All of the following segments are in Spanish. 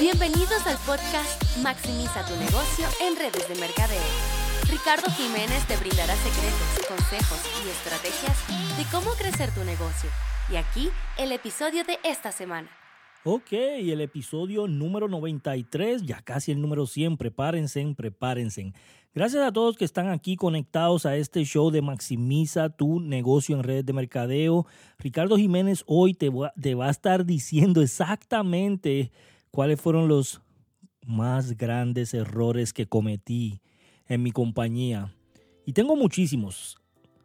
Bienvenidos al podcast Maximiza tu negocio en redes de mercadeo. Ricardo Jiménez te brindará secretos, consejos y estrategias de cómo crecer tu negocio. Y aquí el episodio de esta semana. Ok, el episodio número 93, ya casi el número 100, prepárense, prepárense. Gracias a todos que están aquí conectados a este show de Maximiza tu negocio en redes de mercadeo. Ricardo Jiménez hoy te va, te va a estar diciendo exactamente cuáles fueron los más grandes errores que cometí en mi compañía. Y tengo muchísimos.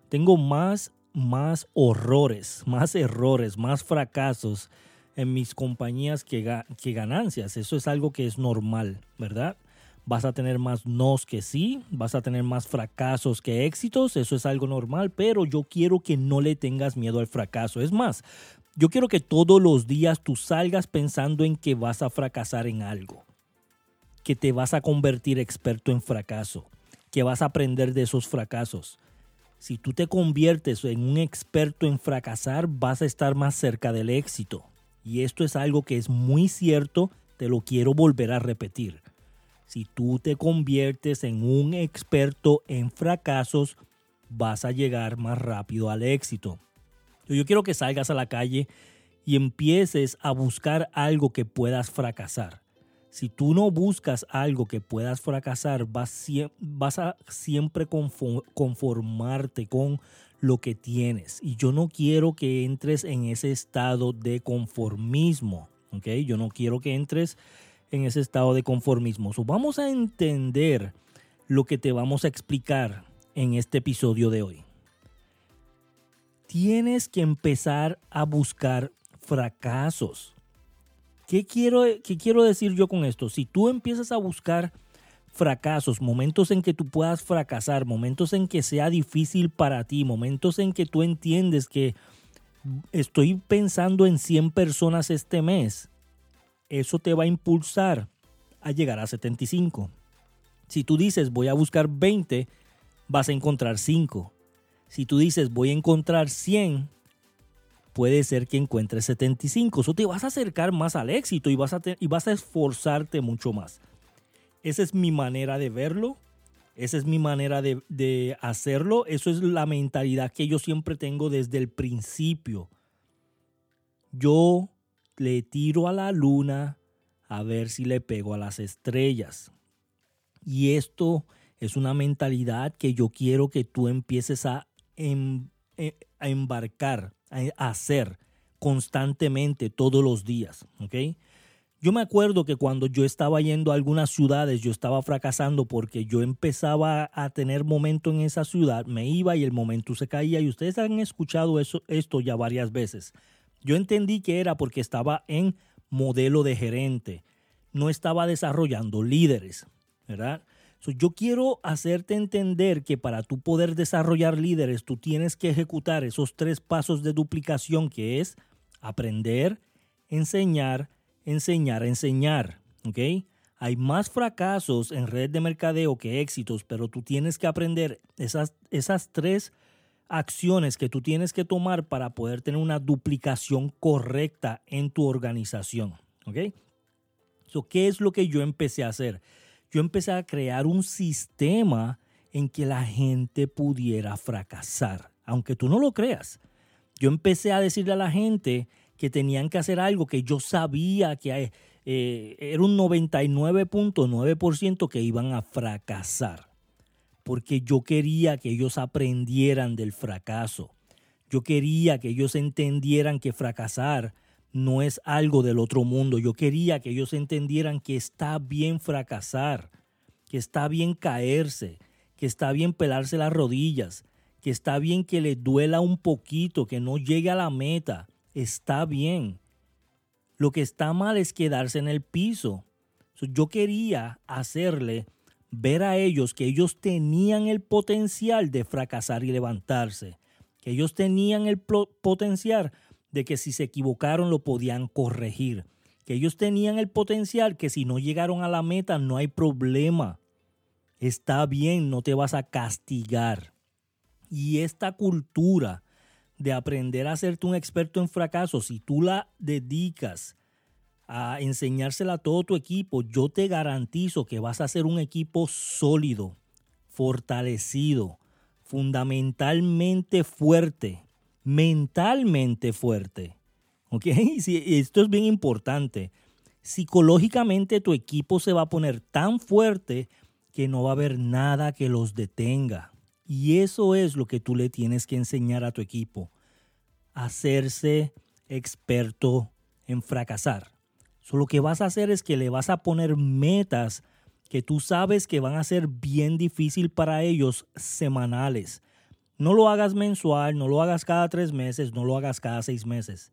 Tengo más, más horrores, más errores, más fracasos en mis compañías que, ganancias. Eso es algo que es normal, ¿verdad? Vas a tener más nos que sí, vas a tener más fracasos que éxitos, eso es algo normal, pero yo quiero que no le tengas miedo al fracaso. Es más, yo quiero que todos los días tú salgas pensando en que vas a fracasar en algo, que te vas a convertir experto en fracaso, que vas a aprender de esos fracasos. Si tú te conviertes en un experto en fracasar, vas a estar más cerca del éxito. Y esto es algo que es muy cierto, te lo quiero volver a repetir. Si tú te conviertes en un experto en fracasos, vas a llegar más rápido al éxito. Yo quiero que salgas a la calle y empieces a buscar algo que puedas fracasar. Si tú no buscas algo que puedas fracasar, vas, a siempre conformarte con lo que tienes. Y yo no quiero que entres en ese estado de conformismo. ¿okay? Yo no quiero que entres en ese estado de conformismo. vamos a entender lo que te vamos a explicar en este episodio de hoy tienes que empezar a buscar fracasos. ¿Qué quiero, ¿Qué quiero decir yo con esto? Si tú empiezas a buscar fracasos, momentos en que tú puedas fracasar, momentos en que sea difícil para ti, momentos en que tú entiendes que estoy pensando en 100 personas este mes, eso te va a impulsar a llegar a 75. Si tú dices voy a buscar 20, vas a encontrar 5. Si tú dices voy a encontrar 100, puede ser que encuentres 75. Eso te vas a acercar más al éxito y vas a, y vas a esforzarte mucho más. Esa es mi manera de verlo. Esa es mi manera de, de hacerlo. Eso es la mentalidad que yo siempre tengo desde el principio. Yo le tiro a la luna a ver si le pego a las estrellas. Y esto es una mentalidad que yo quiero que tú empieces a en, eh, a embarcar, a hacer constantemente todos los días. ¿ok? Yo me acuerdo que cuando yo estaba yendo a algunas ciudades, yo estaba fracasando porque yo empezaba a tener momento en esa ciudad, me iba y el momento se caía y ustedes han escuchado eso, esto ya varias veces. Yo entendí que era porque estaba en modelo de gerente, no estaba desarrollando líderes, ¿verdad? Yo quiero hacerte entender que para tú poder desarrollar líderes, tú tienes que ejecutar esos tres pasos de duplicación que es aprender, enseñar, enseñar, enseñar. ¿Ok? Hay más fracasos en red de mercadeo que éxitos, pero tú tienes que aprender esas, esas tres acciones que tú tienes que tomar para poder tener una duplicación correcta en tu organización. ¿Ok? ¿Qué es lo que yo empecé a hacer? Yo empecé a crear un sistema en que la gente pudiera fracasar, aunque tú no lo creas. Yo empecé a decirle a la gente que tenían que hacer algo que yo sabía que eh, era un 99.9% que iban a fracasar, porque yo quería que ellos aprendieran del fracaso. Yo quería que ellos entendieran que fracasar no es algo del otro mundo. Yo quería que ellos entendieran que está bien fracasar, que está bien caerse, que está bien pelarse las rodillas, que está bien que les duela un poquito, que no llegue a la meta. Está bien. Lo que está mal es quedarse en el piso. Yo quería hacerle ver a ellos que ellos tenían el potencial de fracasar y levantarse, que ellos tenían el potencial de que si se equivocaron lo podían corregir, que ellos tenían el potencial que si no llegaron a la meta no hay problema. Está bien, no te vas a castigar. Y esta cultura de aprender a hacerte un experto en fracaso, si tú la dedicas a enseñársela a todo tu equipo, yo te garantizo que vas a ser un equipo sólido, fortalecido, fundamentalmente fuerte, mentalmente fuerte. Esto es bien importante. Psicológicamente tu equipo se va a poner tan fuerte que no va a haber nada que los detenga. Y eso es lo que tú le tienes que enseñar a tu equipo. Hacerse experto en fracasar. Lo que vas a hacer es que le vas a poner metas que tú sabes que van a ser bien difícil para ellos semanales. No lo hagas mensual, no lo hagas cada tres meses, no lo hagas cada seis meses.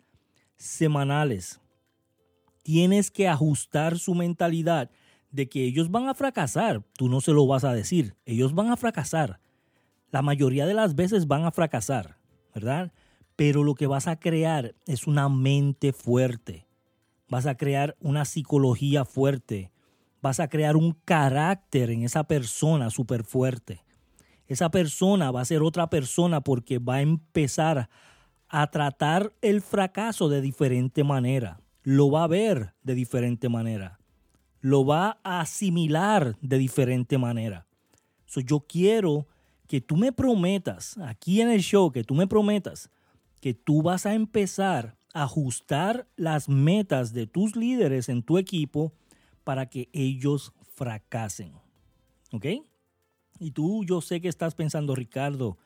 Semanales. Tienes que ajustar su mentalidad de que ellos van a fracasar. Tú no se lo vas a decir. Ellos van a fracasar. La mayoría de las veces van a fracasar, ¿verdad? Pero lo que vas a crear es una mente fuerte vas a crear una psicología fuerte, vas a crear un carácter en esa persona súper fuerte. Esa persona va a ser otra persona porque va a empezar a tratar el fracaso de diferente manera, lo va a ver de diferente manera, lo va a asimilar de diferente manera. yo quiero que tú me prometas, aquí en el show, que tú me prometas que tú vas a empezar ajustar las metas de tus líderes en tu equipo para que ellos fracasen. ¿Ok? Y tú, yo sé que estás pensando, Ricardo,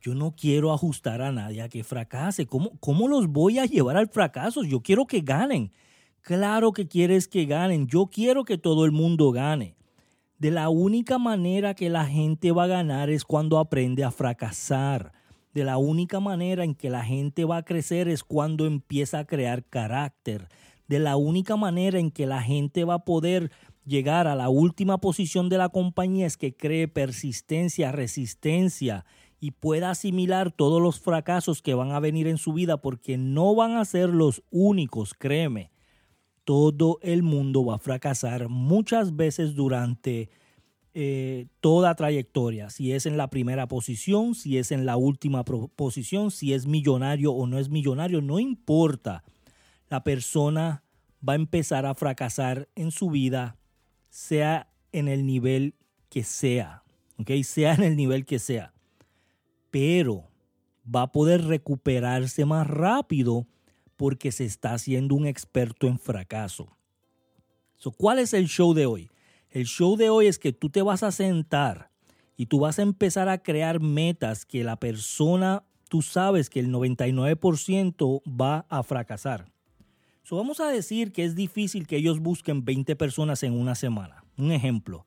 yo no quiero ajustar a nadie a que fracase. ¿Cómo, ¿Cómo los voy a llevar al fracaso? Yo quiero que ganen. Claro que quieres que ganen. Yo quiero que todo el mundo gane. De la única manera que la gente va a ganar es cuando aprende a fracasar de la única manera en que la gente va a crecer es cuando empieza a crear carácter. De la única manera en que la gente va a poder llegar a la última posición de la compañía es que cree persistencia, resistencia y pueda asimilar todos los fracasos que van a venir en su vida porque no van a ser los únicos, créeme. Todo el mundo va a fracasar muchas veces durante eh, toda trayectoria, si es en la primera posición, si es en la última posición, si es millonario o no es millonario, no importa. La persona va a empezar a fracasar en su vida, sea en el nivel que sea, ¿ok? Sea en el nivel que sea. Pero va a poder recuperarse más rápido porque se está haciendo un experto en fracaso. ¿Cuál es el show de hoy? El show de hoy es que tú te vas a sentar y tú vas a empezar a crear metas que la persona, tú sabes que el 99% va a fracasar. So, vamos a decir que es difícil que ellos busquen 20 personas en una semana. Un ejemplo.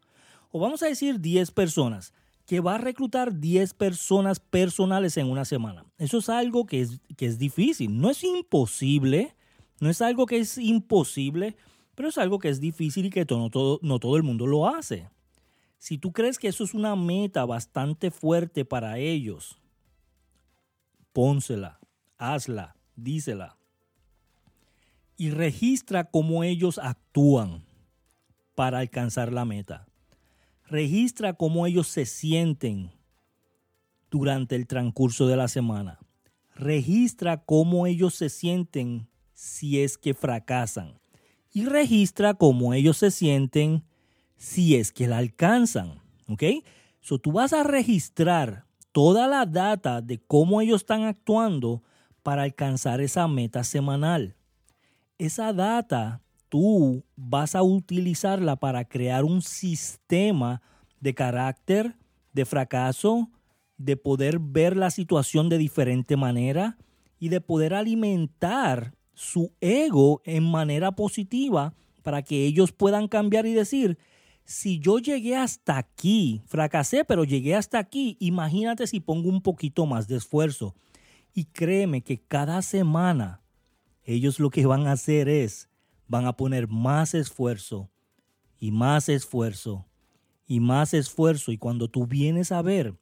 O vamos a decir 10 personas, que va a reclutar 10 personas personales en una semana. Eso es algo que es, que es difícil. No es imposible. No es algo que es imposible pero es algo que es difícil y que no todo, no todo el mundo lo hace. Si tú crees que eso es una meta bastante fuerte para ellos, pónsela, hazla, dísela. Y registra cómo ellos actúan para alcanzar la meta. Registra cómo ellos se sienten durante el transcurso de la semana. Registra cómo ellos se sienten si es que fracasan y registra cómo ellos se sienten si es que la alcanzan. ¿Ok? So, tú vas a registrar toda la data de cómo ellos están actuando para alcanzar esa meta semanal. Esa data tú vas a utilizarla para crear un sistema de carácter, de fracaso, de poder ver la situación de diferente manera y de poder alimentar su ego en manera positiva para que ellos puedan cambiar y decir, si yo llegué hasta aquí, fracasé, pero llegué hasta aquí, imagínate si pongo un poquito más de esfuerzo. Y créeme que cada semana ellos lo que van a hacer es, van a poner más esfuerzo y más esfuerzo y más esfuerzo. Y cuando tú vienes a ver,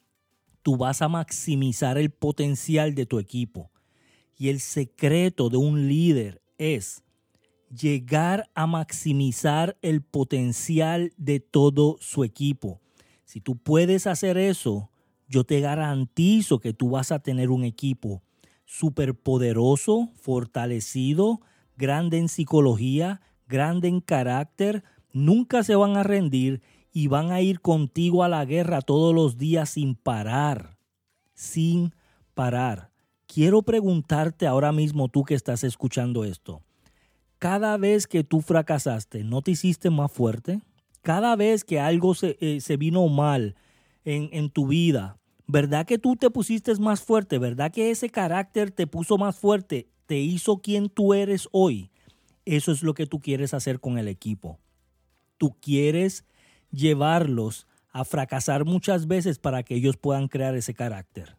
tú vas a maximizar el potencial de tu equipo. Y el secreto de un líder es llegar a maximizar el potencial de todo su equipo. Si tú puedes hacer eso, yo te garantizo que tú vas a tener un equipo súper poderoso, fortalecido, grande en psicología, grande en carácter, nunca se van a rendir y van a ir contigo a la guerra todos los días sin parar, sin parar. Quiero preguntarte ahora mismo tú que estás escuchando esto. Cada vez que tú fracasaste, ¿no te hiciste más fuerte? Cada vez que algo se, eh, vino mal en, en tu vida, ¿verdad que tú te pusiste más fuerte? ¿Verdad que ese carácter te puso más fuerte? ¿Te hizo quien tú eres hoy? Eso es lo que tú quieres hacer con el equipo. Tú quieres llevarlos a fracasar muchas veces para que ellos puedan crear ese carácter.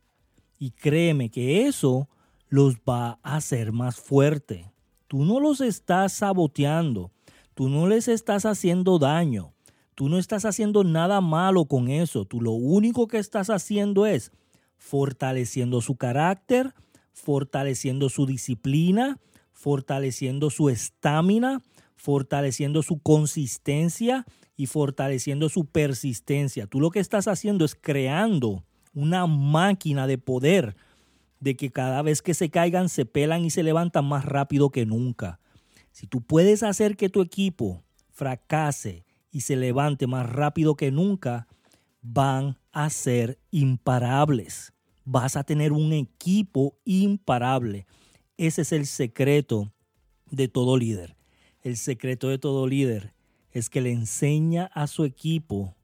Y créeme que eso los va a hacer más fuerte. Tú no los estás saboteando, tú no les estás haciendo daño, tú no estás haciendo nada malo con eso, tú lo único que estás haciendo es fortaleciendo su carácter, fortaleciendo su disciplina, fortaleciendo su estamina, fortaleciendo su consistencia y fortaleciendo su persistencia. Tú lo que estás haciendo es creando una máquina de poder de que cada vez que se caigan se pelan y se levantan más rápido que nunca. Si tú puedes hacer que tu equipo fracase y se levante más rápido que nunca, van a ser imparables. Vas a tener un equipo imparable. Ese es el secreto de todo líder. El secreto de todo líder es que le enseña a su equipo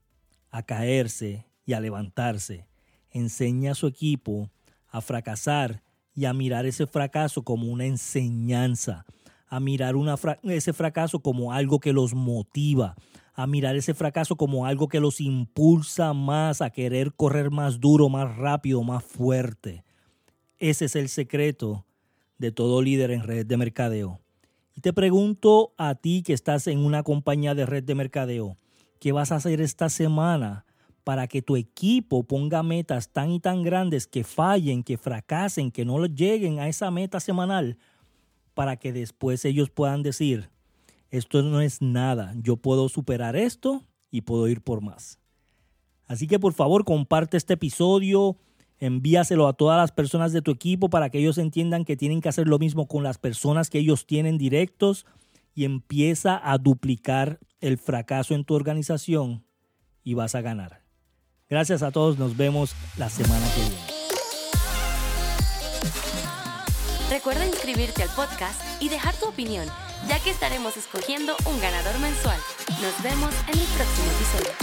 a caerse y a levantarse. Enseña a su equipo a fracasar y a mirar ese fracaso como una enseñanza, a mirar ese fracaso como algo que los motiva, a mirar ese fracaso como algo que los impulsa más a querer correr más duro, más rápido, más fuerte. Ese es el secreto de todo líder en red de mercadeo. Y te pregunto a ti que estás en una compañía de red de mercadeo, ¿qué vas a hacer esta semana para que tu equipo ponga metas tan y tan grandes que fallen, que fracasen, que no lleguen a esa meta semanal, para que después ellos puedan decir, esto no es nada, yo puedo superar esto y puedo ir por más. Así que por favor comparte este episodio, envíaselo a todas las personas de tu equipo para que ellos entiendan que tienen que hacer lo mismo con las personas que ellos tienen directos y empieza a duplicar el fracaso en tu organización y vas a ganar. Gracias a todos, nos vemos la semana que viene. Recuerda inscribirte al podcast y dejar tu opinión, ya que estaremos escogiendo un ganador mensual. Nos vemos en el próximo episodio.